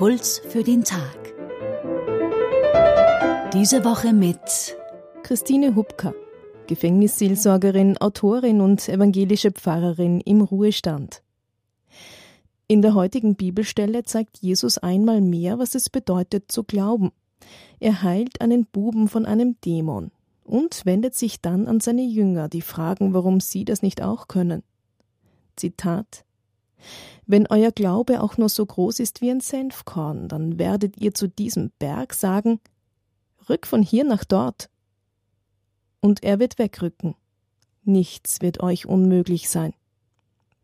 Impuls für den Tag. Diese Woche mit Christine Hubka, Gefängnisseelsorgerin, Autorin und evangelische Pfarrerin im Ruhestand. In der heutigen Bibelstelle zeigt Jesus einmal mehr, was es bedeutet zu glauben. Er heilt einen Buben von einem Dämon und wendet sich dann an seine Jünger, die fragen, warum sie das nicht auch können. Zitat Wenn euer Glaube auch nur so groß ist wie ein Senfkorn, dann werdet ihr zu diesem Berg sagen Rück von hier nach dort. Und er wird wegrücken. Nichts wird euch unmöglich sein.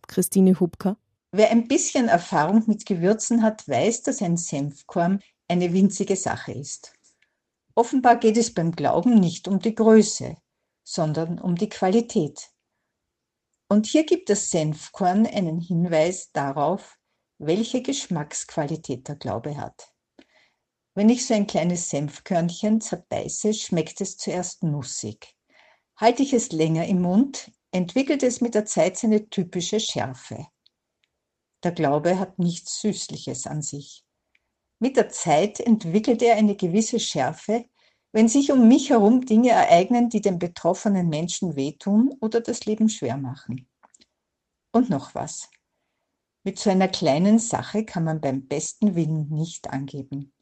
Christine Hubka Wer ein bisschen Erfahrung mit Gewürzen hat, weiß, dass ein Senfkorn eine winzige Sache ist. Offenbar geht es beim Glauben nicht um die Größe, sondern um die Qualität. Und hier gibt das Senfkorn einen Hinweis darauf, welche Geschmacksqualität der Glaube hat. Wenn ich so ein kleines Senfkörnchen zerbeiße, schmeckt es zuerst nussig. Halte ich es länger im Mund, entwickelt es mit der Zeit seine typische Schärfe. Der Glaube hat nichts Süßliches an sich. Mit der Zeit entwickelt er eine gewisse Schärfe, wenn sich um mich herum Dinge ereignen, die den betroffenen Menschen wehtun oder das Leben schwer machen. Und noch was. Mit so einer kleinen Sache kann man beim besten Willen nicht angeben.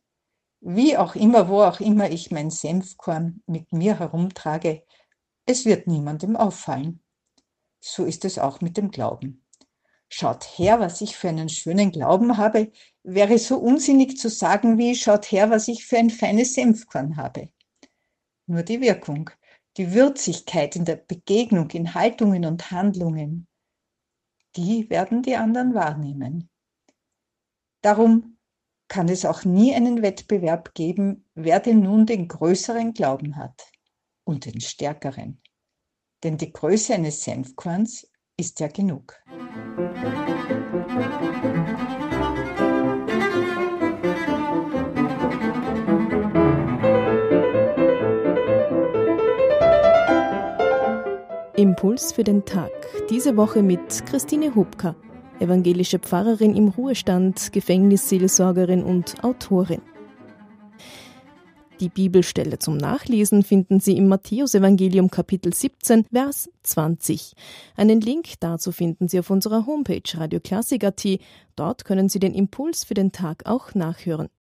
Wie auch immer, wo auch immer ich mein Senfkorn mit mir herumtrage, es wird niemandem auffallen. So ist es auch mit dem Glauben. Schaut her, was ich für einen schönen Glauben habe, wäre so unsinnig zu sagen wie schaut her, was ich für ein feines Senfkorn habe. Nur die Wirkung, die Würzigkeit in der Begegnung, in Haltungen und Handlungen, die werden die anderen wahrnehmen. Darum kann es auch nie einen Wettbewerb geben, wer denn nun den größeren Glauben hat und den stärkeren. Denn die Größe eines Senfkorns ist ja genug. Impuls für den Tag. Diese Woche mit Christine Hubka, evangelische Pfarrerin im Ruhestand, Gefängnisseelsorgerin und Autorin. Die Bibelstelle zum Nachlesen finden Sie im Matthäusevangelium Kapitel 17, Vers 20. Einen Link dazu finden Sie auf unserer Homepage radioklassik.at. Dort können Sie den Impuls für den Tag auch nachhören.